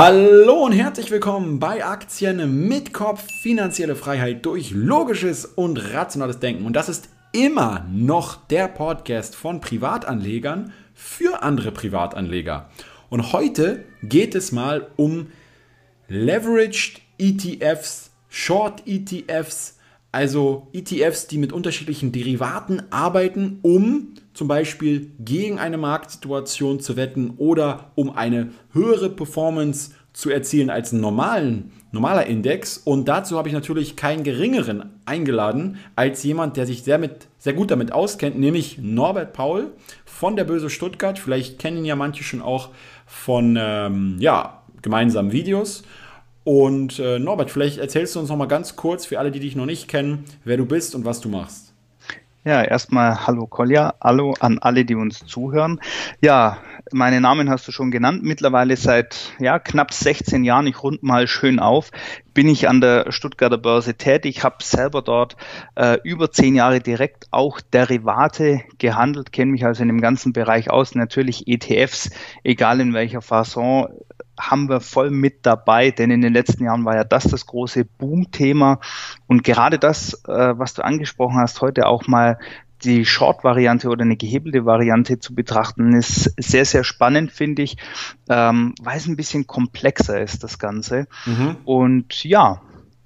Hallo und herzlich willkommen bei Aktien mit Kopf, finanzielle Freiheit durch logisches und rationales Denken. Und das ist immer noch der Podcast von Privatanlegern für andere Privatanleger. Und heute geht es mal um Leveraged ETFs, Short ETFs, also ETFs, die mit unterschiedlichen Derivaten arbeiten, um zum Beispiel gegen eine Marktsituation zu wetten oder um eine höhere Performance zu erzielen als ein normalen, normaler Index. Und dazu habe ich natürlich keinen geringeren eingeladen als jemand, der sich sehr, mit, sehr gut damit auskennt, nämlich Norbert Paul von der Böse Stuttgart. Vielleicht kennen ja manche schon auch von ähm, ja, gemeinsamen Videos. Und äh, Norbert, vielleicht erzählst du uns noch mal ganz kurz für alle, die dich noch nicht kennen, wer du bist und was du machst. Ja, erstmal hallo Kolja, hallo an alle, die uns zuhören. Ja, meine Namen hast du schon genannt. Mittlerweile seit ja, knapp 16 Jahren, ich rund mal schön auf, bin ich an der Stuttgarter Börse tätig, habe selber dort äh, über zehn Jahre direkt auch Derivate gehandelt, kenne mich also in dem ganzen Bereich aus. Natürlich ETFs, egal in welcher Fasson, haben wir voll mit dabei, denn in den letzten Jahren war ja das das große Boom-Thema. Und gerade das, äh, was du angesprochen hast, heute auch mal die Short-Variante oder eine gehebelte Variante zu betrachten, ist sehr, sehr spannend, finde ich, ähm, weil es ein bisschen komplexer ist, das Ganze. Mhm. Und ja,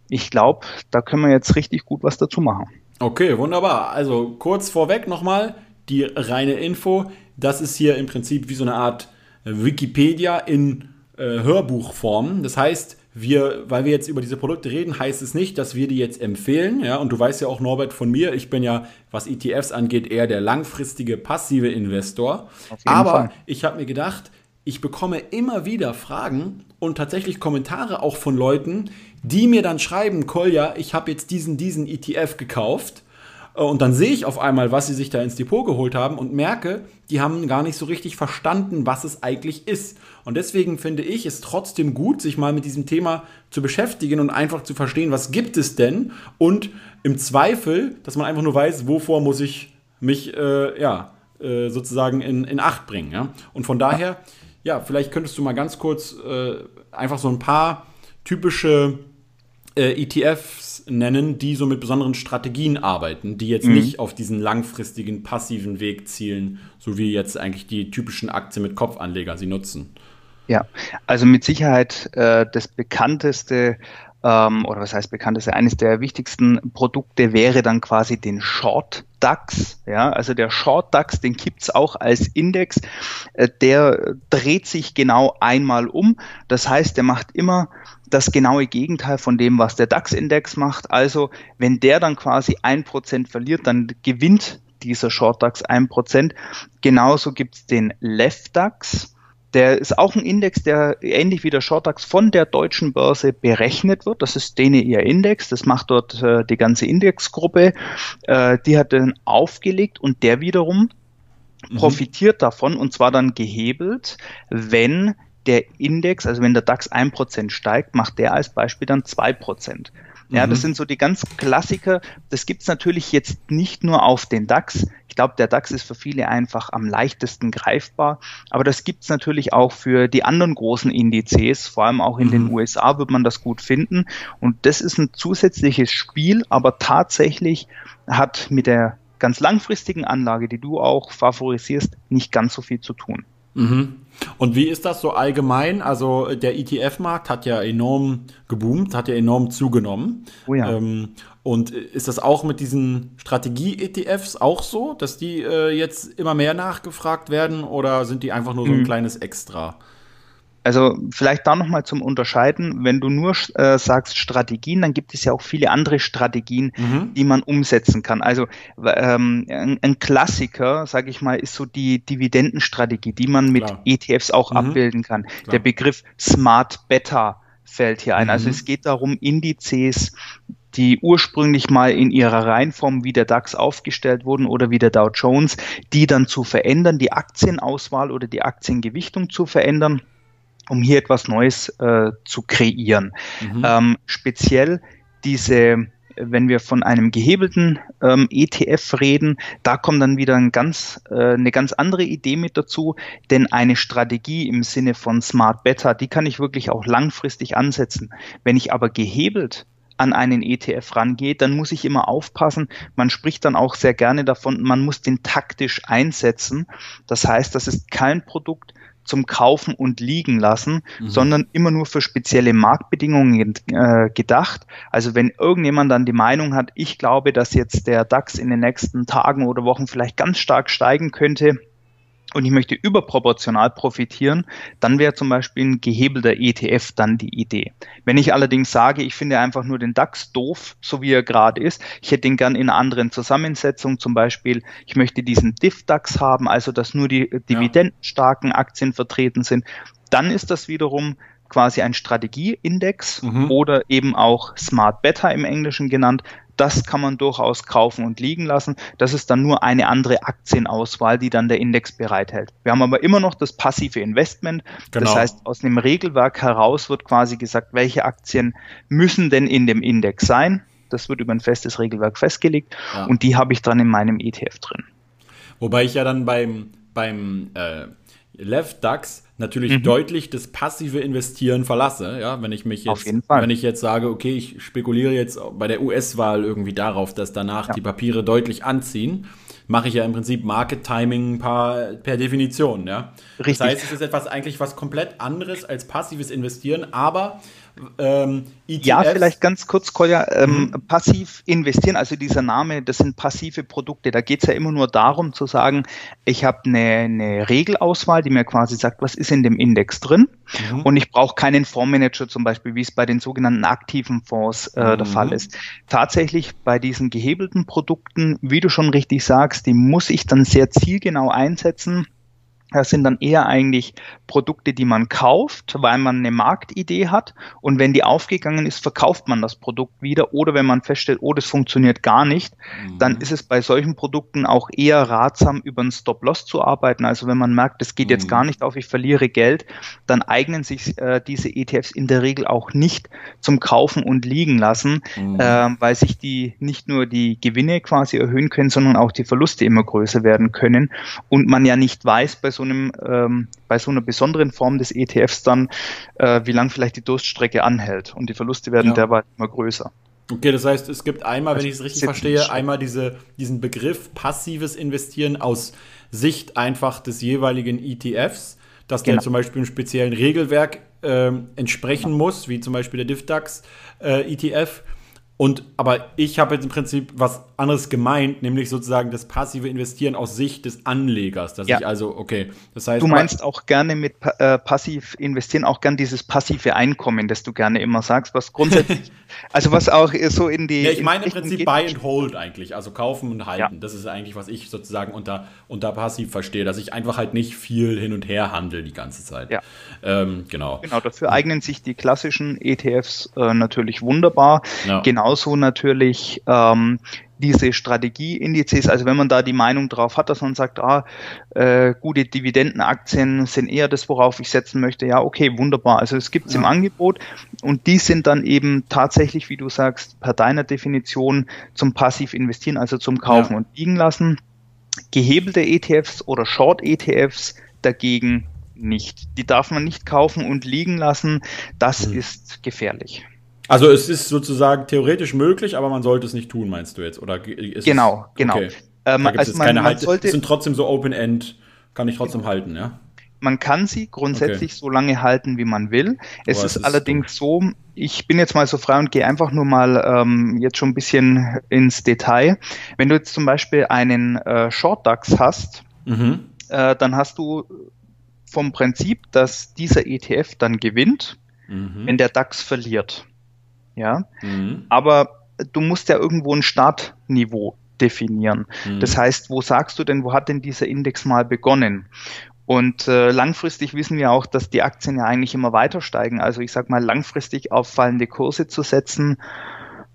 ich glaube, da können wir jetzt richtig gut was dazu machen. Okay, wunderbar. Also kurz vorweg nochmal die reine Info. Das ist hier im Prinzip wie so eine Art Wikipedia in Hörbuchform. Das heißt, wir, weil wir jetzt über diese Produkte reden, heißt es nicht, dass wir die jetzt empfehlen. Ja, und du weißt ja auch, Norbert, von mir, ich bin ja, was ETFs angeht, eher der langfristige passive Investor. Aber Fall. ich habe mir gedacht, ich bekomme immer wieder Fragen und tatsächlich Kommentare auch von Leuten, die mir dann schreiben, Kolja, ich habe jetzt diesen, diesen ETF gekauft äh, und dann sehe ich auf einmal, was sie sich da ins Depot geholt haben und merke, die haben gar nicht so richtig verstanden, was es eigentlich ist. Und deswegen finde ich es trotzdem gut, sich mal mit diesem Thema zu beschäftigen und einfach zu verstehen, was gibt es denn? Und im Zweifel, dass man einfach nur weiß, wovor muss ich mich äh, ja, äh, sozusagen in, in Acht bringen. Ja? Und von daher, ja, vielleicht könntest du mal ganz kurz äh, einfach so ein paar typische äh, ETFs nennen, die so mit besonderen Strategien arbeiten, die jetzt mhm. nicht auf diesen langfristigen passiven Weg zielen, so wie jetzt eigentlich die typischen Aktien mit Kopfanleger sie nutzen. Ja, also mit Sicherheit äh, das bekannteste ähm, oder was heißt bekannteste, eines der wichtigsten Produkte wäre dann quasi den Short DAX. Ja, also der Short DAX, den gibt's auch als Index. Äh, der dreht sich genau einmal um. Das heißt, der macht immer das genaue Gegenteil von dem, was der DAX-Index macht. Also wenn der dann quasi ein Prozent verliert, dann gewinnt dieser Short DAX ein Prozent. Genauso gibt's den Left DAX. Der ist auch ein Index, der ähnlich wie der Shortdax von der deutschen Börse berechnet wird. Das ist denen ihr Index. Das macht dort äh, die ganze Indexgruppe. Äh, die hat den aufgelegt und der wiederum mhm. profitiert davon und zwar dann gehebelt, wenn der Index, also wenn der DAX 1% steigt, macht der als Beispiel dann 2%. Ja, das mhm. sind so die ganz Klassiker. Das gibt's natürlich jetzt nicht nur auf den DAX. Ich glaube, der DAX ist für viele einfach am leichtesten greifbar. Aber das gibt's natürlich auch für die anderen großen Indizes. Vor allem auch in mhm. den USA wird man das gut finden. Und das ist ein zusätzliches Spiel, aber tatsächlich hat mit der ganz langfristigen Anlage, die du auch favorisierst, nicht ganz so viel zu tun. Mhm. Und wie ist das so allgemein? Also der ETF-Markt hat ja enorm geboomt, hat ja enorm zugenommen. Oh ja. Ähm, und ist das auch mit diesen Strategie-ETFs auch so, dass die äh, jetzt immer mehr nachgefragt werden oder sind die einfach nur so ein mhm. kleines Extra? Also vielleicht da nochmal zum Unterscheiden, wenn du nur äh, sagst Strategien, dann gibt es ja auch viele andere Strategien, mhm. die man umsetzen kann. Also ähm, ein, ein Klassiker, sage ich mal, ist so die Dividendenstrategie, die man mit Klar. ETFs auch mhm. abbilden kann. Klar. Der Begriff Smart Beta fällt hier ein. Also mhm. Also es geht darum, Indizes, die ursprünglich mal in ihrer Reihenform wie der DAX aufgestellt wurden oder wie der Dow Jones, die dann zu verändern, die Aktienauswahl oder die Aktiengewichtung zu verändern um hier etwas Neues äh, zu kreieren. Mhm. Ähm, speziell diese wenn wir von einem gehebelten ähm, ETF reden, da kommt dann wieder ein ganz, äh, eine ganz andere Idee mit dazu, denn eine Strategie im Sinne von Smart Beta, die kann ich wirklich auch langfristig ansetzen. Wenn ich aber gehebelt an einen ETF rangehe, dann muss ich immer aufpassen. Man spricht dann auch sehr gerne davon, man muss den taktisch einsetzen. Das heißt, das ist kein Produkt, zum Kaufen und liegen lassen, mhm. sondern immer nur für spezielle Marktbedingungen äh, gedacht. Also wenn irgendjemand dann die Meinung hat, ich glaube, dass jetzt der DAX in den nächsten Tagen oder Wochen vielleicht ganz stark steigen könnte, und ich möchte überproportional profitieren, dann wäre zum Beispiel ein gehebelter ETF dann die Idee. Wenn ich allerdings sage, ich finde einfach nur den DAX doof, so wie er gerade ist, ich hätte ihn gern in einer anderen Zusammensetzung, zum Beispiel, ich möchte diesen DIF-DAX haben, also dass nur die dividendenstarken Aktien vertreten sind, dann ist das wiederum quasi ein Strategieindex mhm. oder eben auch Smart Beta im Englischen genannt, das kann man durchaus kaufen und liegen lassen. Das ist dann nur eine andere Aktienauswahl, die dann der Index bereithält. Wir haben aber immer noch das passive Investment. Genau. Das heißt, aus dem Regelwerk heraus wird quasi gesagt, welche Aktien müssen denn in dem Index sein. Das wird über ein festes Regelwerk festgelegt ja. und die habe ich dann in meinem ETF drin. Wobei ich ja dann beim, beim äh, Left DAX natürlich mhm. deutlich das passive Investieren verlasse. Ja, wenn ich mich jetzt, wenn ich jetzt sage, okay, ich spekuliere jetzt bei der US-Wahl irgendwie darauf, dass danach ja. die Papiere deutlich anziehen, mache ich ja im Prinzip Market Timing per, per Definition. Ja, Richtig. das heißt, es ist etwas eigentlich was komplett anderes als passives Investieren, aber ähm, ETFs. Ja, vielleicht ganz kurz, Kolja, ähm, mhm. passiv investieren, also dieser Name, das sind passive Produkte. Da geht es ja immer nur darum zu sagen, ich habe eine, eine Regelauswahl, die mir quasi sagt, was ist in dem Index drin. Mhm. Und ich brauche keinen Fondsmanager zum Beispiel, wie es bei den sogenannten aktiven Fonds äh, mhm. der Fall ist. Tatsächlich bei diesen gehebelten Produkten, wie du schon richtig sagst, die muss ich dann sehr zielgenau einsetzen das sind dann eher eigentlich Produkte, die man kauft, weil man eine Marktidee hat. Und wenn die aufgegangen ist, verkauft man das Produkt wieder. Oder wenn man feststellt, oh, das funktioniert gar nicht, mhm. dann ist es bei solchen Produkten auch eher ratsam, über einen Stop-Loss zu arbeiten. Also wenn man merkt, das geht mhm. jetzt gar nicht auf, ich verliere Geld, dann eignen sich äh, diese ETFs in der Regel auch nicht zum Kaufen und liegen lassen, mhm. äh, weil sich die nicht nur die Gewinne quasi erhöhen können, sondern auch die Verluste immer größer werden können. Und man ja nicht weiß bei so so einem, ähm, bei so einer besonderen Form des ETFs dann, äh, wie lang vielleicht die Durststrecke anhält. Und die Verluste werden ja. derweil immer größer. Okay, das heißt, es gibt einmal, wenn ich es richtig verstehe, einmal diese, diesen Begriff passives Investieren aus Sicht einfach des jeweiligen ETFs, dass genau. der zum Beispiel einem speziellen Regelwerk äh, entsprechen muss, wie zum Beispiel der DIFDAX äh, ETF. Und aber ich habe jetzt im Prinzip was anderes gemeint, nämlich sozusagen das passive Investieren aus Sicht des Anlegers. Dass ja. ich also, okay, das heißt. Du meinst auch gerne mit äh, passiv investieren, auch gern dieses passive Einkommen, das du gerne immer sagst, was grundsätzlich, also was auch so in die. Ja, ich meine im Prinzip. Buy and Hold eigentlich, also kaufen und halten. Ja. Das ist eigentlich, was ich sozusagen unter, unter passiv verstehe, dass ich einfach halt nicht viel hin und her handle die ganze Zeit. Ja. Ähm, genau. Genau, dafür eignen sich die klassischen ETFs äh, natürlich wunderbar. Ja. Genauso natürlich ähm, diese Strategieindizes, also wenn man da die Meinung drauf hat, dass man sagt, ah, äh, gute Dividendenaktien sind eher das, worauf ich setzen möchte, ja, okay, wunderbar. Also es gibt es ja. im Angebot und die sind dann eben tatsächlich, wie du sagst, per deiner Definition zum passiv investieren, also zum Kaufen ja. und liegen lassen. Gehebelte ETFs oder Short-ETFs dagegen nicht. Die darf man nicht kaufen und liegen lassen. Das mhm. ist gefährlich. Also es ist sozusagen theoretisch möglich, aber man sollte es nicht tun, meinst du jetzt? Oder genau, es, genau. Okay. Ähm, da also man, man sollte, sind trotzdem so Open-End, kann ich trotzdem halten, ja? Man kann sie grundsätzlich okay. so lange halten, wie man will. Es ist, ist, allerdings so, ich bin jetzt mal so frei und gehe einfach nur mal ähm, jetzt schon ein bisschen ins Detail. Wenn du jetzt zum Beispiel einen äh, Short DAX hast, mhm. äh, dann hast du vom Prinzip, dass dieser ETF dann gewinnt, mhm. wenn der DAX verliert ja. Mhm. Aber du musst ja irgendwo ein Startniveau definieren. Mhm. Das heißt, wo sagst du denn, wo hat denn dieser Index mal begonnen? Und äh, langfristig wissen wir auch, dass die Aktien ja eigentlich immer weiter steigen. Also ich sag mal, langfristig auffallende Kurse zu setzen,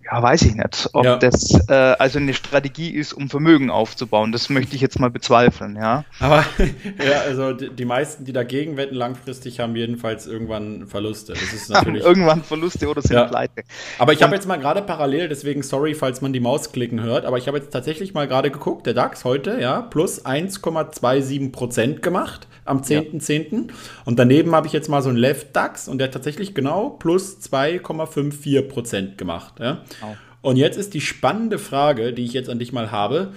Ja, weiß ich nicht, ob ja. das äh, also eine Strategie ist, um Vermögen aufzubauen. Das möchte ich jetzt mal bezweifeln, ja. Aber ja, also die, die meisten, die dagegen wetten, langfristig haben jedenfalls irgendwann Verluste. Das ist natürlich irgendwann Verluste oder sind ja. pleite. Aber ich habe jetzt mal gerade parallel, deswegen sorry, falls man die Maus klicken hört, aber ich habe jetzt tatsächlich mal gerade geguckt, der DAX heute, ja, plus 1,27 Prozent gemacht am 10.10. Ja. Und daneben habe ich jetzt mal so einen Left DAX und der hat tatsächlich genau plus 2,54 Prozent gemacht. Ja. Oh. Und jetzt ist die spannende Frage, die ich jetzt an dich mal habe.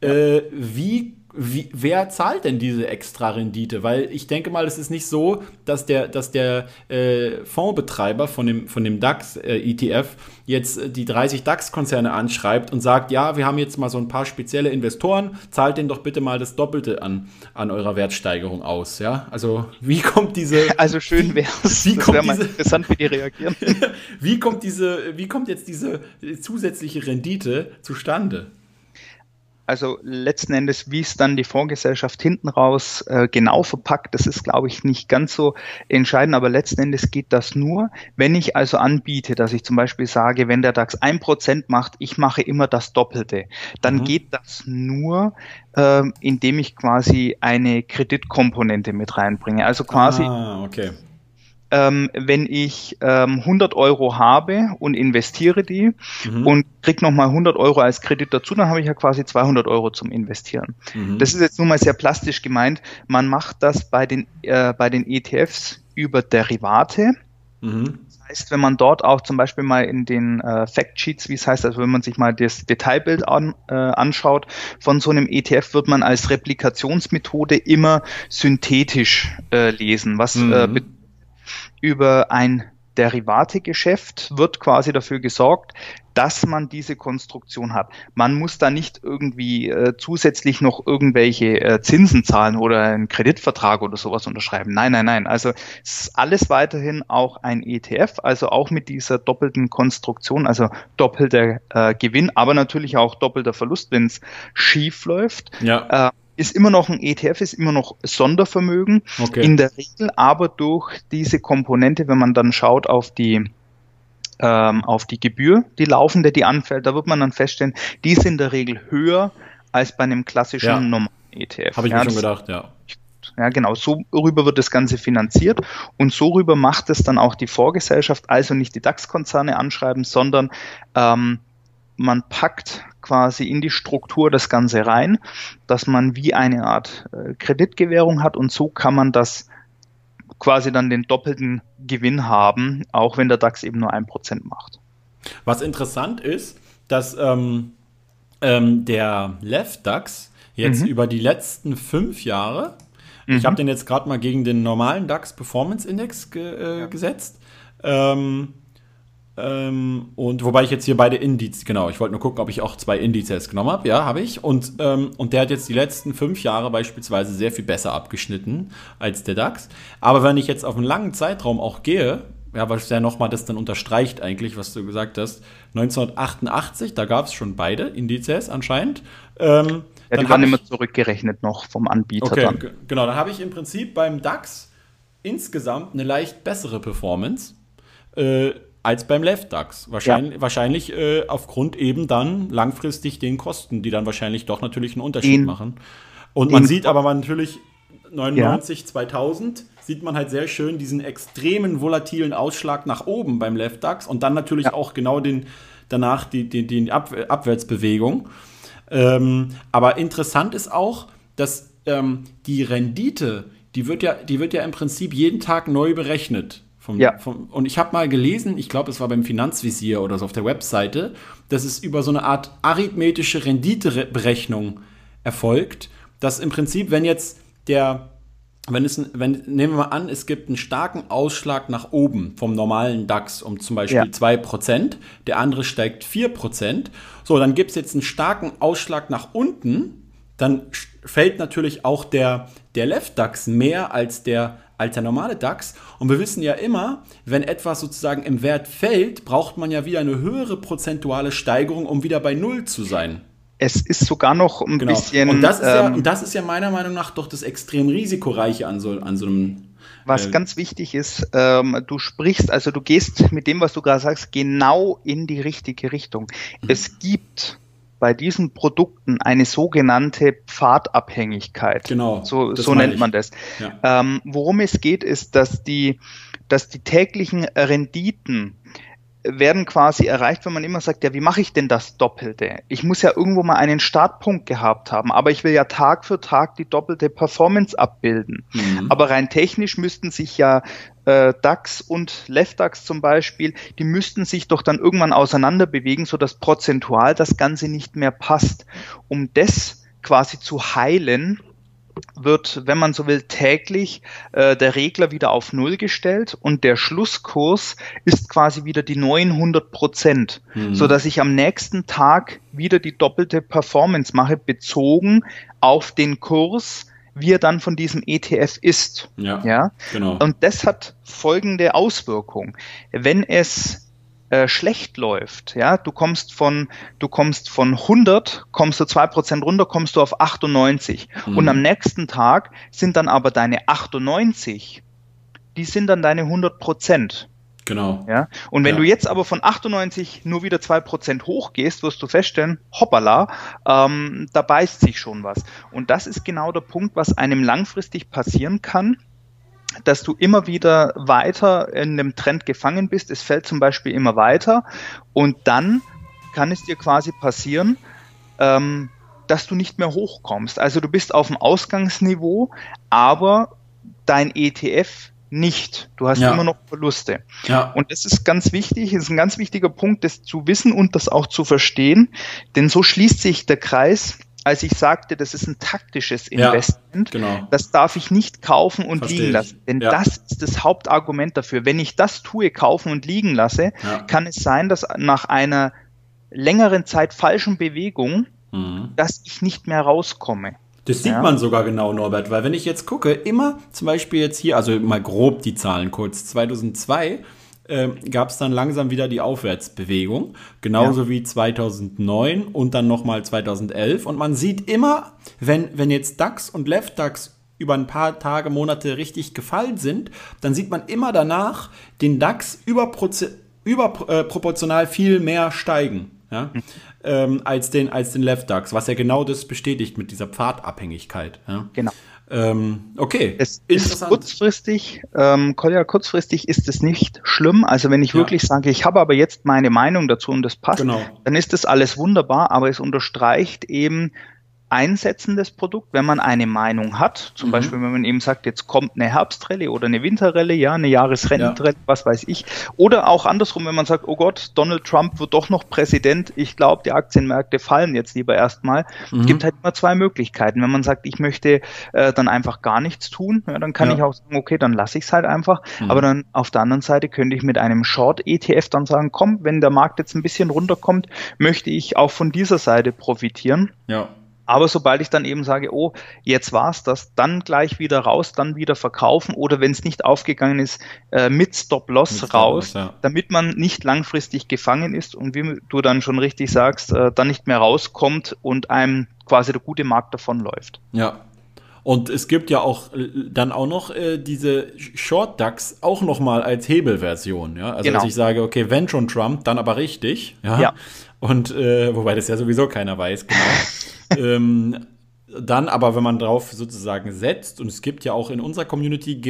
Äh, wie wie, wer zahlt denn diese extra Rendite? Weil ich denke mal, es ist nicht so, dass der, dass der äh, Fondsbetreiber von dem, von dem DAX-ETF äh, jetzt äh, die 30 DAX-Konzerne anschreibt und sagt, ja, wir haben jetzt mal so ein paar spezielle Investoren, zahlt denen doch bitte mal das Doppelte an, an eurer Wertsteigerung aus. Ja? Also wie kommt diese... Also schön wäre es, wie das wäre mal interessant, wie die reagieren. wie, kommt diese, wie kommt jetzt diese zusätzliche Rendite zustande? Also letzten Endes, wie es dann die Fondsgesellschaft hinten raus äh, genau verpackt, das ist, glaube ich, nicht ganz so entscheidend, aber letzten Endes geht das nur, wenn ich also anbiete, dass ich zum Beispiel sage, wenn der DAX ein Prozent macht, ich mache immer das Doppelte, dann mhm. geht das nur, äh, indem ich quasi eine Kreditkomponente mit reinbringe. Also quasi ah, okay ähm, wenn ich ähm, 100 Euro habe und investiere die mhm. und krieg nochmal 100 Euro als Kredit dazu, dann habe ich ja quasi 200 Euro zum Investieren. Mhm. Das ist jetzt nur mal sehr plastisch gemeint. Man macht das bei den, äh, bei den ETFs über Derivate. Mhm. Das heißt, wenn man dort auch zum Beispiel mal in den äh, Factsheets, wie es heißt, also wenn man sich mal das Detailbild an, äh, anschaut, von so einem ETF wird man als Replikationsmethode immer synthetisch äh, lesen, was äh, mhm. äh, über ein Derivategeschäft wird quasi dafür gesorgt, dass man diese Konstruktion hat. Man muss da nicht irgendwie äh, zusätzlich noch irgendwelche äh, Zinsen zahlen oder einen Kreditvertrag oder sowas unterschreiben. Nein, nein, nein. Also es ist alles weiterhin auch ein ETF, also auch mit dieser doppelten Konstruktion, also doppelter äh, Gewinn, aber natürlich auch doppelter Verlust, wenn es schief läuft. Ja. Ist immer noch ein ETF, ist immer noch Sondervermögen. Okay. In der Regel aber durch diese Komponente, wenn man dann schaut auf die ähm, auf die Gebühr, die laufende, die anfällt, da wird man dann feststellen, die ist in der Regel höher als bei einem klassischen ja. normalen ETF. Habe ich ja, mir schon gedacht, ja. Ja, genau. So rüber wird das Ganze finanziert und so rüber macht es dann auch die Vorgesellschaft, also nicht die DAX-Konzerne anschreiben, sondern ähm, man packt quasi in die Struktur das Ganze rein, dass man wie eine Art äh, Kreditgewährung hat und so kann man das quasi dann den doppelten Gewinn haben, auch wenn der DAX eben nur ein Prozent macht. Was interessant ist, dass ähm, ähm, der Left DAX jetzt mhm. über die letzten fünf Jahre, mhm. ich habe den jetzt gerade mal gegen den normalen DAX Performance Index ge äh, gesetzt, ähm, ähm, und wobei ich jetzt hier beide Indizes, genau, ich wollte nur gucken, ob ich auch zwei Indizes genommen habe. Ja, habe ich. Und, ähm, und der hat jetzt die letzten fünf Jahre beispielsweise sehr viel besser abgeschnitten als der DAX. Aber wenn ich jetzt auf einen langen Zeitraum auch gehe, ja, was ja nochmal das dann unterstreicht eigentlich, was du gesagt hast, 1988, da gab es schon beide Indizes anscheinend. Ähm, ja, die waren immer zurückgerechnet noch vom Anbieter okay, dann. Genau, dann habe ich im Prinzip beim DAX insgesamt eine leicht bessere Performance. Äh, als beim Left DAX. Wahrscheinlich, ja. wahrscheinlich äh, aufgrund eben dann langfristig den Kosten, die dann wahrscheinlich doch natürlich einen Unterschied in, machen. Und man sieht aber man natürlich 99, ja. 2000 sieht man halt sehr schön diesen extremen volatilen Ausschlag nach oben beim Left DAX und dann natürlich ja. auch genau den danach die, die, die Ab Abwärtsbewegung. Ähm, aber interessant ist auch, dass ähm, die Rendite, die wird ja, die wird ja im Prinzip jeden Tag neu berechnet. Vom, ja. Vom, und ich habe mal gelesen, ich glaube, es war beim Finanzvisier oder so auf der Webseite, dass es über so eine Art arithmetische Renditeberechnung erfolgt, dass im Prinzip, wenn jetzt der, wenn es, wenn, nehmen wir mal an, es gibt einen starken Ausschlag nach oben vom normalen DAX um zum Beispiel ja. 2%, der andere steigt 4%, so, dann gibt es jetzt einen starken Ausschlag nach unten, dann fällt natürlich auch der, der Left DAX mehr als der als der normale DAX. Und wir wissen ja immer, wenn etwas sozusagen im Wert fällt, braucht man ja wieder eine höhere prozentuale Steigerung, um wieder bei Null zu sein. Es ist sogar noch ein genau. bisschen. Und das, ist ja, ähm, und das ist ja meiner Meinung nach doch das extrem risikoreiche an so, an so einem Was äh, ganz wichtig ist, ähm, du sprichst, also du gehst mit dem, was du gerade sagst, genau in die richtige Richtung. Mhm. Es gibt bei diesen Produkten eine sogenannte Pfadabhängigkeit. Genau. So, so nennt man das. Ja. Ähm, worum es geht, ist, dass die, dass die täglichen Renditen werden quasi erreicht, wenn man immer sagt, ja, wie mache ich denn das Doppelte? Ich muss ja irgendwo mal einen Startpunkt gehabt haben, aber ich will ja Tag für Tag die doppelte Performance abbilden. Mhm. Aber rein technisch müssten sich ja äh, DAX und LeftDAX zum Beispiel, die müssten sich doch dann irgendwann auseinander bewegen, sodass prozentual das Ganze nicht mehr passt. Um das quasi zu heilen, wird, wenn man so will, täglich äh, der Regler wieder auf Null gestellt und der Schlusskurs ist quasi wieder die 900 Prozent, mhm. so dass ich am nächsten Tag wieder die doppelte Performance mache, bezogen auf den Kurs, wie er dann von diesem ETF ist. Ja, ja? genau. Und das hat folgende Auswirkung. Wenn es äh, schlecht läuft, ja, du kommst von, du kommst von 100, kommst du zwei Prozent runter, kommst du auf 98. Mhm. Und am nächsten Tag sind dann aber deine 98, die sind dann deine 100 Prozent. Genau. Ja? Und wenn ja. du jetzt aber von 98 nur wieder zwei Prozent hochgehst, wirst du feststellen, hoppala, ähm, da beißt sich schon was. Und das ist genau der Punkt, was einem langfristig passieren kann dass du immer wieder weiter in einem Trend gefangen bist. Es fällt zum Beispiel immer weiter und dann kann es dir quasi passieren, ähm, dass du nicht mehr hochkommst. Also du bist auf dem Ausgangsniveau, aber dein ETF nicht. Du hast ja. immer noch Verluste. Ja. Und das ist ganz wichtig, ist ein ganz wichtiger Punkt, das zu wissen und das auch zu verstehen, denn so schließt sich der Kreis als ich sagte, das ist ein taktisches Investment, ja, genau. das darf ich nicht kaufen und Versteh liegen lassen. Denn ja. das ist das Hauptargument dafür. Wenn ich das tue, kaufen und liegen lasse, ja. kann es sein, dass nach einer längeren Zeit falschen Bewegung, mhm. dass ich nicht mehr rauskomme. Das sieht man sogar genau, Norbert, weil wenn ich jetzt gucke, immer zum Beispiel jetzt hier, also mal grob die Zahlen kurz, 2002 äh, gab es dann langsam wieder die Aufwärtsbewegung, genauso ja. wie 2009 und dann nochmal 2011. Und man sieht immer, wenn, wenn jetzt DAX und Left DAX über ein paar Tage, Monate richtig gefallen sind, dann sieht man immer danach den DAX überproportional über, äh, viel mehr steigen. Ja? Mhm. Ähm, als den, als den Left DAX, was ja genau das bestätigt mit dieser Pfadabhängigkeit. Ja? Genau. Ähm, okay. Es ist kurzfristig, ähm, Kolja, kurzfristig ist es nicht schlimm. Also wenn ich ja. wirklich sage, ich habe aber jetzt meine Meinung dazu und das passt, genau. dann ist das alles wunderbar, aber es unterstreicht eben, einsetzendes Produkt, wenn man eine Meinung hat. Zum mhm. Beispiel, wenn man eben sagt, jetzt kommt eine Herbstrelle oder eine Winterrelle, ja, eine Jahresrentenrelle, ja. was weiß ich. Oder auch andersrum, wenn man sagt, oh Gott, Donald Trump wird doch noch Präsident. Ich glaube, die Aktienmärkte fallen jetzt lieber erstmal. Mhm. gibt halt immer zwei Möglichkeiten. Wenn man sagt, ich möchte äh, dann einfach gar nichts tun, ja, dann kann ja. ich auch sagen, okay, dann lasse ich es halt einfach. Mhm. Aber dann auf der anderen Seite könnte ich mit einem Short-ETF dann sagen, komm, wenn der Markt jetzt ein bisschen runterkommt, möchte ich auch von dieser Seite profitieren. Ja. Aber sobald ich dann eben sage, oh, jetzt war's das, dann gleich wieder raus, dann wieder verkaufen oder wenn es nicht aufgegangen ist, äh, mit Stop-Loss Stop raus, ja. damit man nicht langfristig gefangen ist und wie du dann schon richtig sagst, äh, dann nicht mehr rauskommt und einem quasi der gute Markt davonläuft. Ja, und es gibt ja auch äh, dann auch noch äh, diese Short Ducks auch noch mal als Hebelversion. Ja? Also genau. dass ich sage, okay, wenn schon Trump, dann aber richtig. Ja. ja. Und äh, wobei das ja sowieso keiner weiß, genau. ähm, dann aber, wenn man drauf sozusagen setzt, und es gibt ja auch in unserer Community,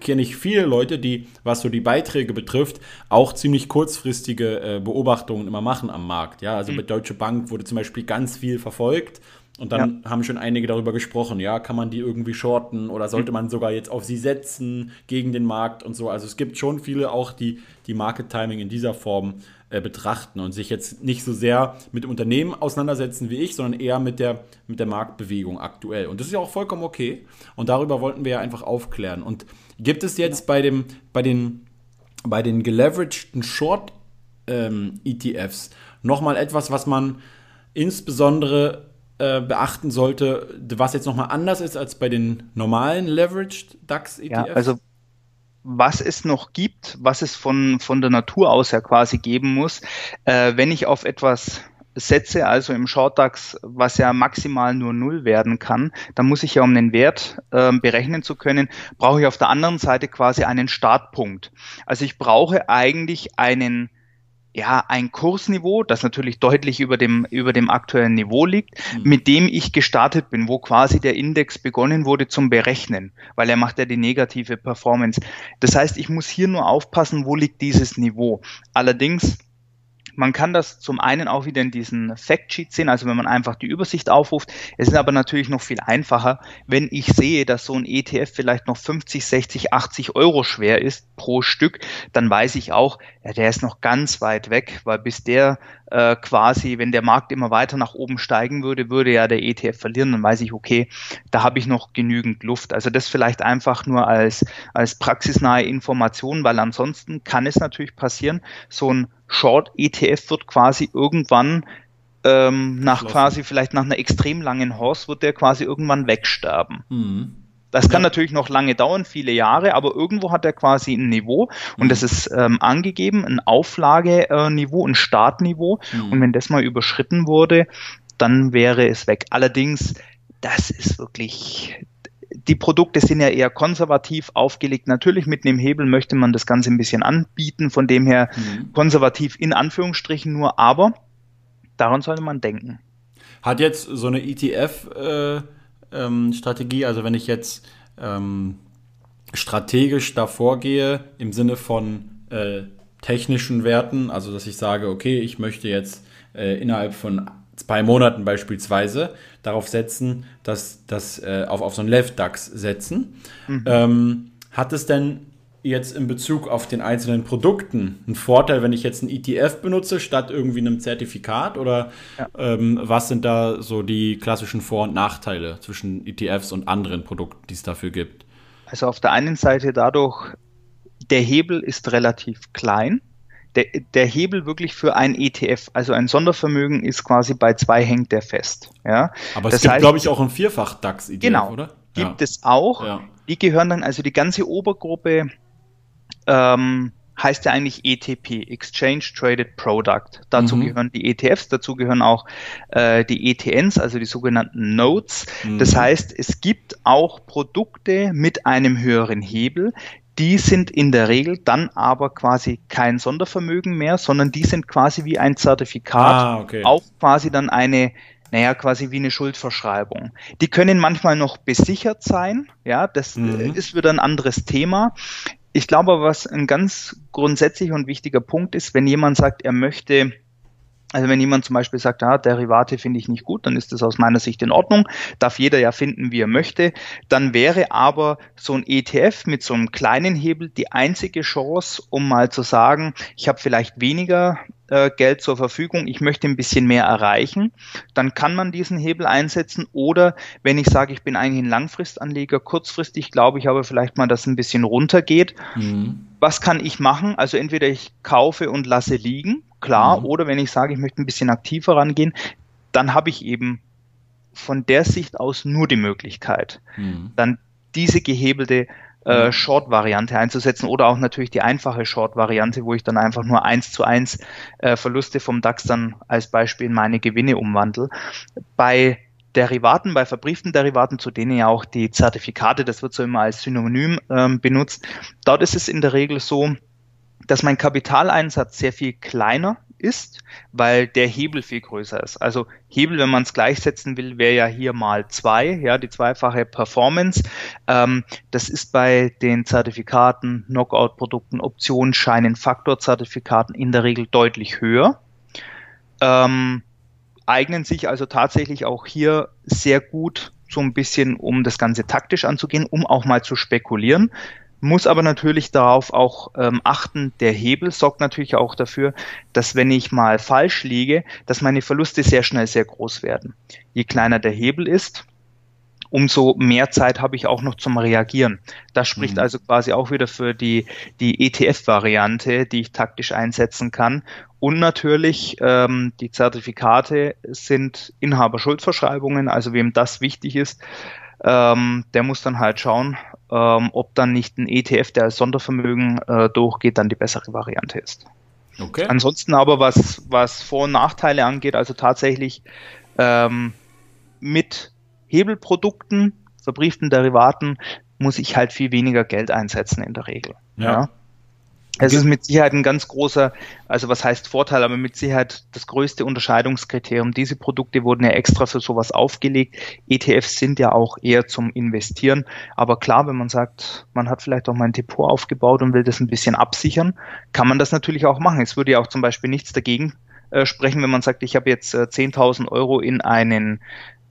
kenne ich viele Leute, die, was so die Beiträge betrifft, auch ziemlich kurzfristige äh, Beobachtungen immer machen am Markt. Ja, also mhm. bei Deutsche Bank wurde zum Beispiel ganz viel verfolgt. Und dann ja. haben schon einige darüber gesprochen, ja, kann man die irgendwie shorten oder sollte mhm. man sogar jetzt auf sie setzen gegen den Markt und so. Also es gibt schon viele auch, die die Market Timing in dieser Form äh, betrachten und sich jetzt nicht so sehr mit dem Unternehmen auseinandersetzen wie ich, sondern eher mit der, mit der Marktbewegung aktuell. Und das ist ja auch vollkommen okay. Und darüber wollten wir ja einfach aufklären. Und gibt es jetzt bei, dem, bei den, bei den geleveragten Short-ETFs ähm, nochmal etwas, was man insbesondere äh, beachten sollte, was jetzt nochmal anders ist als bei den normalen Leveraged DAX-ETFs? Ja, also was es noch gibt, was es von, von der Natur aus ja quasi geben muss, äh, wenn ich auf etwas setze, also im Shortdax, was ja maximal nur null werden kann, dann muss ich ja, um den Wert äh, berechnen zu können, brauche ich auf der anderen Seite quasi einen Startpunkt. Also ich brauche eigentlich einen ja, ein Kursniveau, das natürlich deutlich über dem, über dem aktuellen Niveau liegt, mhm. mit dem ich gestartet bin, wo quasi der Index begonnen wurde zum Berechnen, weil er macht ja die negative Performance. Das heißt, ich muss hier nur aufpassen, wo liegt dieses Niveau. Allerdings man kann das zum einen auch wieder in diesen Factsheet sehen, also wenn man einfach die Übersicht aufruft. Es ist aber natürlich noch viel einfacher, wenn ich sehe, dass so ein ETF vielleicht noch 50, 60, 80 Euro schwer ist pro Stück, dann weiß ich auch, ja, der ist noch ganz weit weg, weil bis der äh, quasi, wenn der Markt immer weiter nach oben steigen würde, würde ja der ETF verlieren, dann weiß ich, okay, da habe ich noch genügend Luft. Also das vielleicht einfach nur als, als praxisnahe Information, weil ansonsten kann es natürlich passieren, so ein Short-ETF wird quasi irgendwann ähm, nach quasi vielleicht nach einer extrem langen Horse wird der quasi irgendwann wegsterben. Mhm. Das kann natürlich noch lange dauern, viele Jahre, aber irgendwo hat er quasi ein Niveau und mhm. das ist ähm, angegeben, ein Auflageniveau, ein Startniveau. Mhm. Und wenn das mal überschritten wurde, dann wäre es weg. Allerdings, das ist wirklich, die Produkte sind ja eher konservativ aufgelegt. Natürlich mit einem Hebel möchte man das Ganze ein bisschen anbieten, von dem her mhm. konservativ in Anführungsstrichen nur, aber daran sollte man denken. Hat jetzt so eine ETF äh, ähm, Strategie, also wenn ich jetzt ähm, strategisch davor gehe im Sinne von äh, technischen Werten, also dass ich sage, okay, ich möchte jetzt äh, innerhalb von zwei Monaten beispielsweise darauf setzen, dass das äh, auf, auf so einen Left-DAX setzen. Mhm. Ähm, hat es denn jetzt in Bezug auf den einzelnen Produkten einen Vorteil, wenn ich jetzt ein ETF benutze, statt irgendwie einem Zertifikat? Oder ja. ähm, was sind da so die klassischen Vor- und Nachteile zwischen ETFs und anderen Produkten, die es dafür gibt? Also auf der einen Seite dadurch, der Hebel ist relativ klein der, der Hebel wirklich für ein ETF, also ein Sondervermögen, ist quasi bei zwei hängt der fest. Ja? Aber es das gibt, glaube ich, auch ein Vierfach-DAX-ETF, genau, oder? Gibt ja. es auch. Ja. Die gehören dann, also die ganze Obergruppe ähm, heißt ja eigentlich ETP, Exchange Traded Product. Dazu mhm. gehören die ETFs, dazu gehören auch äh, die ETNs, also die sogenannten Nodes. Mhm. Das heißt, es gibt auch Produkte mit einem höheren Hebel, die sind in der Regel dann aber quasi kein Sondervermögen mehr, sondern die sind quasi wie ein Zertifikat, ah, okay. auch quasi dann eine, naja, quasi wie eine Schuldverschreibung. Die können manchmal noch besichert sein, ja, das mhm. ist wieder ein anderes Thema. Ich glaube, was ein ganz grundsätzlicher und wichtiger Punkt ist, wenn jemand sagt, er möchte also wenn jemand zum Beispiel sagt, ah, Derivate finde ich nicht gut, dann ist das aus meiner Sicht in Ordnung. Darf jeder ja finden, wie er möchte. Dann wäre aber so ein ETF mit so einem kleinen Hebel die einzige Chance, um mal zu sagen, ich habe vielleicht weniger äh, Geld zur Verfügung, ich möchte ein bisschen mehr erreichen, dann kann man diesen Hebel einsetzen. Oder wenn ich sage, ich bin eigentlich ein Langfristanleger, kurzfristig glaube ich aber vielleicht mal, dass es ein bisschen runtergeht. Mhm. Was kann ich machen? Also entweder ich kaufe und lasse liegen klar. Mhm. Oder wenn ich sage, ich möchte ein bisschen aktiver rangehen, dann habe ich eben von der Sicht aus nur die Möglichkeit, mhm. dann diese gehebelte äh, mhm. Short-Variante einzusetzen oder auch natürlich die einfache Short-Variante, wo ich dann einfach nur eins zu eins äh, Verluste vom DAX dann als Beispiel in meine Gewinne umwandle. Bei Derivaten, bei verbrieften Derivaten, zu denen ja auch die Zertifikate, das wird so immer als Synonym ähm, benutzt, dort ist es in der Regel so, dass mein Kapitaleinsatz sehr viel kleiner ist, weil der Hebel viel größer ist. Also Hebel, wenn man es gleichsetzen will, wäre ja hier mal zwei, ja, die zweifache Performance. Ähm, das ist bei den Zertifikaten, Knockout-Produkten, Optionsscheinen, Faktorzertifikaten in der Regel deutlich höher. Ähm, eignen sich also tatsächlich auch hier sehr gut so ein bisschen, um das Ganze taktisch anzugehen, um auch mal zu spekulieren muss aber natürlich darauf auch ähm, achten, der Hebel sorgt natürlich auch dafür, dass wenn ich mal falsch liege, dass meine Verluste sehr schnell sehr groß werden. Je kleiner der Hebel ist, umso mehr Zeit habe ich auch noch zum Reagieren. Das spricht mhm. also quasi auch wieder für die, die ETF-Variante, die ich taktisch einsetzen kann. Und natürlich, ähm, die Zertifikate sind Inhaberschuldverschreibungen, also wem das wichtig ist, ähm, der muss dann halt schauen, ähm, ob dann nicht ein ETF, der als Sondervermögen äh, durchgeht, dann die bessere Variante ist. Okay. Ansonsten aber, was, was Vor- und Nachteile angeht, also tatsächlich ähm, mit Hebelprodukten, verbrieften Derivaten, muss ich halt viel weniger Geld einsetzen in der Regel. Ja. ja. Es ist mit Sicherheit ein ganz großer, also was heißt Vorteil, aber mit Sicherheit das größte Unterscheidungskriterium. Diese Produkte wurden ja extra für sowas aufgelegt. ETFs sind ja auch eher zum Investieren. Aber klar, wenn man sagt, man hat vielleicht auch mal ein Depot aufgebaut und will das ein bisschen absichern, kann man das natürlich auch machen. Es würde ja auch zum Beispiel nichts dagegen äh, sprechen, wenn man sagt, ich habe jetzt äh, 10.000 Euro in einen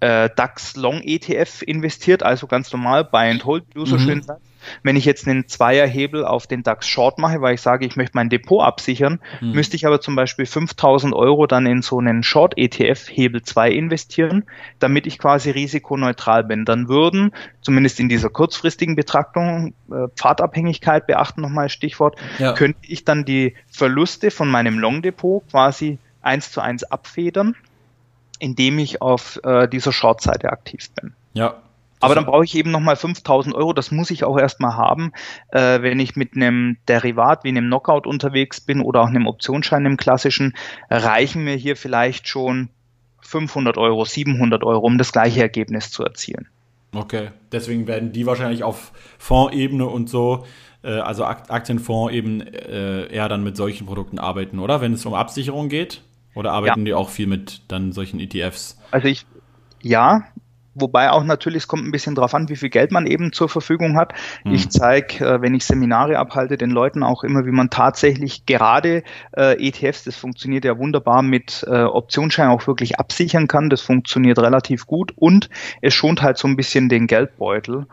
äh, DAX Long ETF investiert, also ganz normal Buy and Hold, wie du so mhm. schön sagst. Wenn ich jetzt einen Zweierhebel auf den DAX Short mache, weil ich sage, ich möchte mein Depot absichern, mhm. müsste ich aber zum Beispiel 5000 Euro dann in so einen Short ETF Hebel 2 investieren, damit ich quasi risikoneutral bin. Dann würden, zumindest in dieser kurzfristigen Betrachtung, äh, Pfadabhängigkeit beachten nochmal Stichwort, ja. könnte ich dann die Verluste von meinem Long Depot quasi eins zu eins abfedern, indem ich auf äh, dieser Short-Seite aktiv bin. Ja, aber dann brauche ich eben nochmal 5000 Euro. Das muss ich auch erstmal haben, äh, wenn ich mit einem Derivat wie einem Knockout unterwegs bin oder auch einem Optionsschein im klassischen, reichen mir hier vielleicht schon 500 Euro, 700 Euro, um das gleiche Ergebnis zu erzielen. Okay, deswegen werden die wahrscheinlich auf Fondsebene und so, äh, also Aktienfonds eben äh, eher dann mit solchen Produkten arbeiten, oder? Wenn es um Absicherung geht? Oder arbeiten ja. die auch viel mit dann solchen ETFs? Also ich, ja, Wobei auch natürlich, es kommt ein bisschen drauf an, wie viel Geld man eben zur Verfügung hat. Mhm. Ich zeige, äh, wenn ich Seminare abhalte, den Leuten auch immer, wie man tatsächlich gerade äh, ETFs, das funktioniert ja wunderbar mit äh, Optionsscheinen auch wirklich absichern kann. Das funktioniert relativ gut und es schont halt so ein bisschen den Geldbeutel.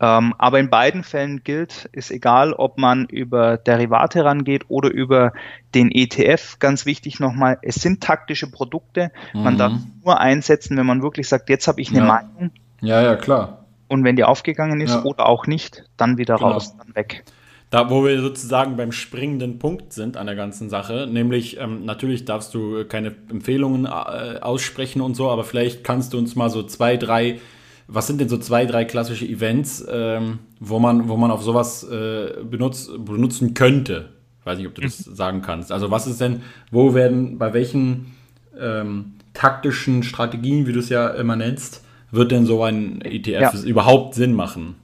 Ähm, aber in beiden Fällen gilt, ist egal, ob man über Derivate rangeht oder über den ETF. Ganz wichtig nochmal, es sind taktische Produkte. Man mhm. darf nur einsetzen, wenn man wirklich sagt, jetzt habe ich eine ja. Meinung. Ja, ja, klar. Und wenn die aufgegangen ist ja. oder auch nicht, dann wieder genau. raus, dann weg. Da, wo wir sozusagen beim springenden Punkt sind an der ganzen Sache, nämlich ähm, natürlich darfst du keine Empfehlungen äh, aussprechen und so, aber vielleicht kannst du uns mal so zwei, drei was sind denn so zwei, drei klassische Events, ähm, wo, man, wo man auf sowas äh, benutzt, benutzen könnte? Ich weiß nicht, ob du das mhm. sagen kannst. Also was ist denn, wo werden, bei welchen ähm, taktischen Strategien, wie du es ja immer nennst, wird denn so ein ETF ja. überhaupt Sinn machen?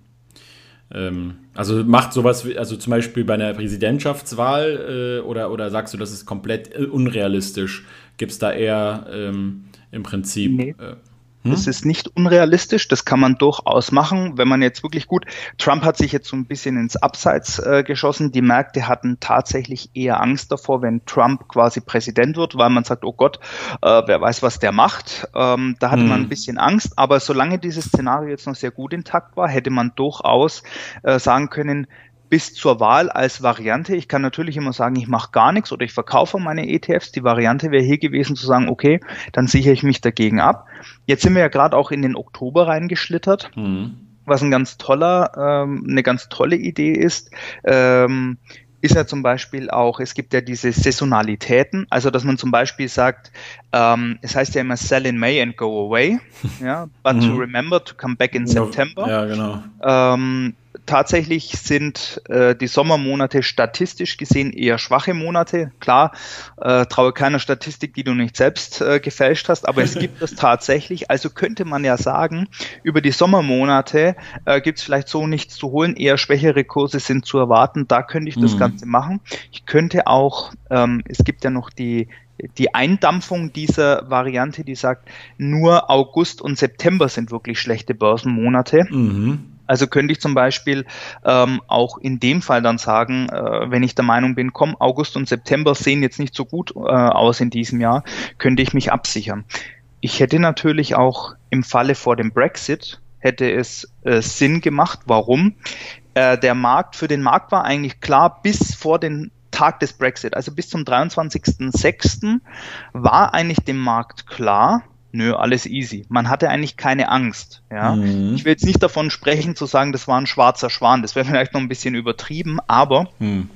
Ähm, also macht sowas, also zum Beispiel bei einer Präsidentschaftswahl äh, oder, oder sagst du, das ist komplett unrealistisch? Gibt es da eher ähm, im Prinzip... Nee. Äh, hm? Das ist nicht unrealistisch, das kann man durchaus machen, wenn man jetzt wirklich gut. Trump hat sich jetzt so ein bisschen ins Abseits äh, geschossen. Die Märkte hatten tatsächlich eher Angst davor, wenn Trump quasi Präsident wird, weil man sagt, oh Gott, äh, wer weiß, was der macht. Ähm, da hatte hm. man ein bisschen Angst, aber solange dieses Szenario jetzt noch sehr gut intakt war, hätte man durchaus äh, sagen können, bis zur Wahl als Variante. Ich kann natürlich immer sagen, ich mache gar nichts oder ich verkaufe meine ETFs. Die Variante wäre hier gewesen zu sagen, okay, dann sichere ich mich dagegen ab. Jetzt sind wir ja gerade auch in den Oktober reingeschlittert. Mhm. Was ein ganz toller, ähm, eine ganz tolle Idee ist. Ähm, ist ja zum Beispiel auch, es gibt ja diese Saisonalitäten, also dass man zum Beispiel sagt, ähm, es heißt ja immer sell in May and go away, ja, but mhm. to remember to come back in September. Ja, genau. Ähm, tatsächlich sind äh, die Sommermonate statistisch gesehen eher schwache Monate. Klar, äh, traue keiner Statistik, die du nicht selbst äh, gefälscht hast, aber es gibt es tatsächlich. Also könnte man ja sagen, über die Sommermonate äh, gibt es vielleicht so nichts zu holen, eher schwächere Kurse sind zu erwarten. Da könnte ich das mhm. Ganze machen. Ich könnte auch, ähm, es gibt ja noch die die Eindampfung dieser Variante, die sagt, nur August und September sind wirklich schlechte Börsenmonate. Mhm. Also könnte ich zum Beispiel ähm, auch in dem Fall dann sagen, äh, wenn ich der Meinung bin, komm, August und September sehen jetzt nicht so gut äh, aus in diesem Jahr, könnte ich mich absichern. Ich hätte natürlich auch im Falle vor dem Brexit hätte es äh, Sinn gemacht. Warum? Äh, der Markt, für den Markt war eigentlich klar, bis vor den Tag des Brexit, also bis zum 23.06. war eigentlich dem Markt klar, nö, alles easy. Man hatte eigentlich keine Angst. Ja? Mhm. Ich will jetzt nicht davon sprechen, zu sagen, das war ein schwarzer Schwan. Das wäre vielleicht noch ein bisschen übertrieben, aber mhm.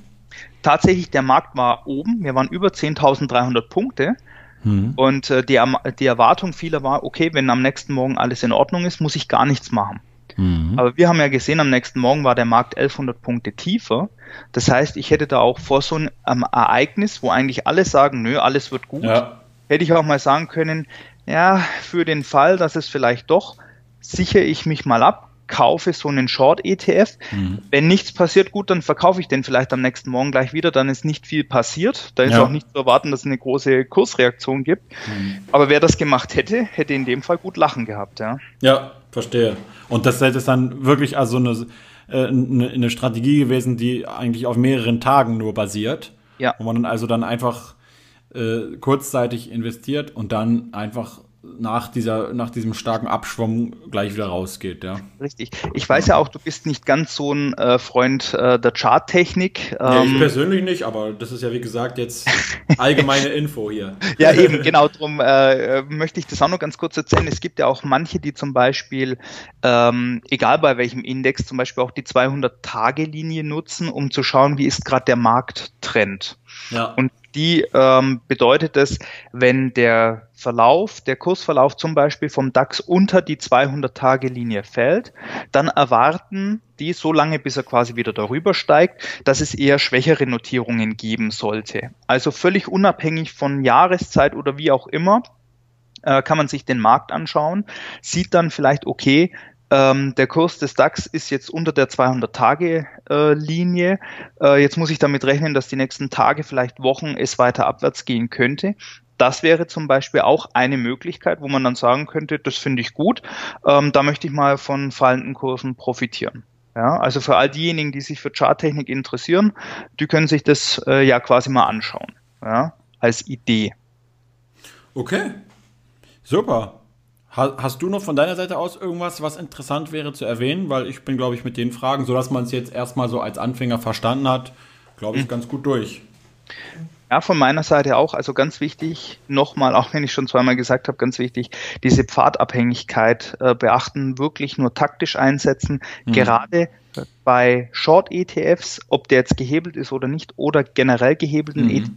tatsächlich, der Markt war oben. Wir waren über 10.300 Punkte. Mhm. Und äh, die, die Erwartung vieler war, okay, wenn am nächsten Morgen alles in Ordnung ist, muss ich gar nichts machen. Mhm. Aber wir haben ja gesehen, am nächsten Morgen war der Markt 1100 Punkte tiefer. Das heißt, ich hätte da auch vor so einem Ereignis, wo eigentlich alle sagen, nö, alles wird gut, ja. hätte ich auch mal sagen können, ja, für den Fall, dass es vielleicht doch, sichere ich mich mal ab, kaufe so einen Short-ETF. Mhm. Wenn nichts passiert, gut, dann verkaufe ich den vielleicht am nächsten Morgen gleich wieder, dann ist nicht viel passiert. Da ist ja. auch nicht zu erwarten, dass es eine große Kursreaktion gibt. Mhm. Aber wer das gemacht hätte, hätte in dem Fall gut Lachen gehabt, ja. Ja, verstehe. Und das ist dann wirklich also eine, äh, eine Strategie gewesen, die eigentlich auf mehreren Tagen nur basiert. Ja. Wo man dann also dann einfach äh, kurzzeitig investiert und dann einfach nach, dieser, nach diesem starken Abschwung gleich wieder rausgeht, ja. Richtig. Ich weiß ja auch, du bist nicht ganz so ein äh, Freund äh, der Charttechnik. Ähm, nee, ich persönlich nicht, aber das ist ja wie gesagt jetzt allgemeine Info hier. ja, eben, genau, darum äh, möchte ich das auch noch ganz kurz erzählen. Es gibt ja auch manche, die zum Beispiel, ähm, egal bei welchem Index, zum Beispiel auch die 200-Tage-Linie nutzen, um zu schauen, wie ist gerade der Markttrend. Ja. Und die ähm, bedeutet es, wenn der Verlauf, der Kursverlauf zum Beispiel vom DAX unter die 200-Tage-Linie fällt, dann erwarten die so lange, bis er quasi wieder darüber steigt, dass es eher schwächere Notierungen geben sollte. Also völlig unabhängig von Jahreszeit oder wie auch immer, äh, kann man sich den Markt anschauen, sieht dann vielleicht, okay, ähm, der Kurs des DAX ist jetzt unter der 200-Tage-Linie. Äh, jetzt muss ich damit rechnen, dass die nächsten Tage, vielleicht Wochen es weiter abwärts gehen könnte. Das wäre zum Beispiel auch eine Möglichkeit, wo man dann sagen könnte, das finde ich gut, ähm, da möchte ich mal von fallenden Kursen profitieren. Ja, also für all diejenigen, die sich für Charttechnik interessieren, die können sich das äh, ja quasi mal anschauen, ja, als Idee. Okay, super. Hast du noch von deiner Seite aus irgendwas, was interessant wäre zu erwähnen? Weil ich bin, glaube ich, mit den Fragen, sodass man es jetzt erstmal so als Anfänger verstanden hat, glaube ich, mhm. ganz gut durch. Ja, von meiner Seite auch. Also ganz wichtig, nochmal, auch wenn ich schon zweimal gesagt habe, ganz wichtig, diese Pfadabhängigkeit äh, beachten, wirklich nur taktisch einsetzen. Mhm. Gerade bei Short-ETFs, ob der jetzt gehebelt ist oder nicht, oder generell gehebelten mhm. ETFs,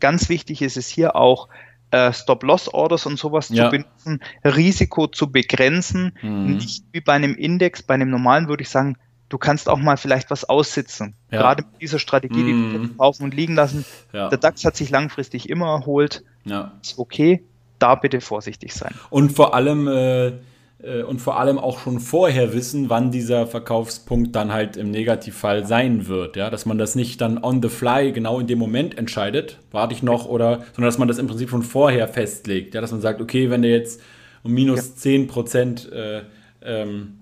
ganz wichtig ist es hier auch, äh, Stop-Loss-Orders und sowas ja. zu benutzen, Risiko zu begrenzen. Mhm. Nicht wie bei einem Index, bei einem normalen würde ich sagen, du kannst auch mal vielleicht was aussitzen. Ja. Gerade mit dieser Strategie, die mhm. wir kaufen und liegen lassen. Ja. Der DAX hat sich langfristig immer erholt. Ja. Ist okay. Da bitte vorsichtig sein. Und vor allem äh, und vor allem auch schon vorher wissen, wann dieser Verkaufspunkt dann halt im Negativfall sein wird. Ja? Dass man das nicht dann on the fly genau in dem Moment entscheidet, warte ich noch, oder, sondern dass man das im Prinzip schon vorher festlegt. Ja? Dass man sagt, okay, wenn der jetzt um minus ja. 10 Prozent äh, ähm,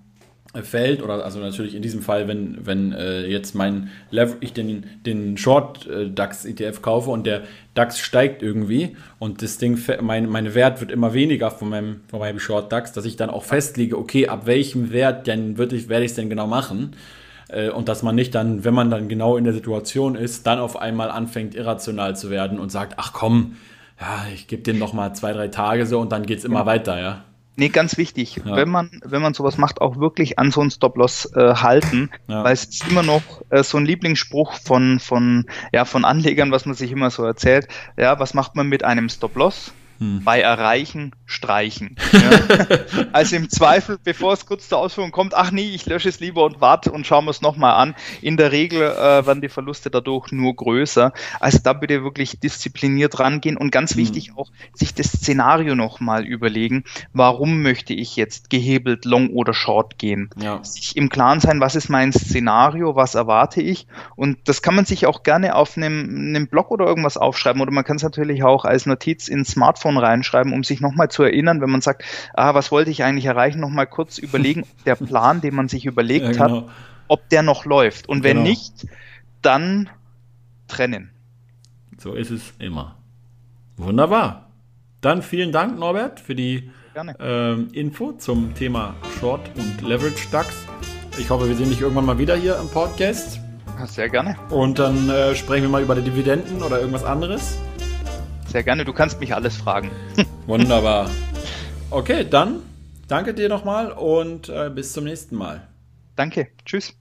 fällt, oder also natürlich in diesem Fall, wenn, wenn äh, jetzt mein Lever ich den, den Short äh, DAX ETF kaufe und der DAX steigt irgendwie und das Ding, mein, mein Wert wird immer weniger von meinem, von meinem Short DAX, dass ich dann auch festlege, okay, ab welchem Wert denn würde ich, werde ich es denn genau machen. Äh, und dass man nicht dann, wenn man dann genau in der Situation ist, dann auf einmal anfängt, irrational zu werden und sagt, ach komm, ja, ich gebe dem noch mal zwei, drei Tage so und dann geht es immer ja. weiter, ja. Nee, ganz wichtig, ja. wenn man wenn man sowas macht, auch wirklich an so einen Stop-Loss äh, halten, ja. weil es ist immer noch äh, so ein Lieblingsspruch von von ja von Anlegern, was man sich immer so erzählt. Ja, was macht man mit einem Stop-Loss? Hm. Bei Erreichen streichen. Ja. also im Zweifel, bevor es kurz zur Ausführung kommt, ach nee, ich lösche es lieber und warte und schauen wir es nochmal an. In der Regel äh, werden die Verluste dadurch nur größer. Also da bitte wirklich diszipliniert rangehen und ganz hm. wichtig auch, sich das Szenario nochmal überlegen. Warum möchte ich jetzt gehebelt Long oder Short gehen? Ja. Sich im Klaren sein, was ist mein Szenario, was erwarte ich? Und das kann man sich auch gerne auf einem, einem Blog oder irgendwas aufschreiben oder man kann es natürlich auch als Notiz ins Smartphone reinschreiben, um sich nochmal zu erinnern, wenn man sagt, ah, was wollte ich eigentlich erreichen, nochmal kurz überlegen, ob der Plan, den man sich überlegt ja, genau. hat, ob der noch läuft. Und wenn genau. nicht, dann trennen. So ist es immer. Wunderbar. Dann vielen Dank, Norbert, für die ähm, Info zum Thema Short und Leverage DAX. Ich hoffe, wir sehen dich irgendwann mal wieder hier im Podcast. Sehr gerne. Und dann äh, sprechen wir mal über die Dividenden oder irgendwas anderes. Sehr gerne, du kannst mich alles fragen. Wunderbar. Okay, dann danke dir nochmal und äh, bis zum nächsten Mal. Danke, tschüss.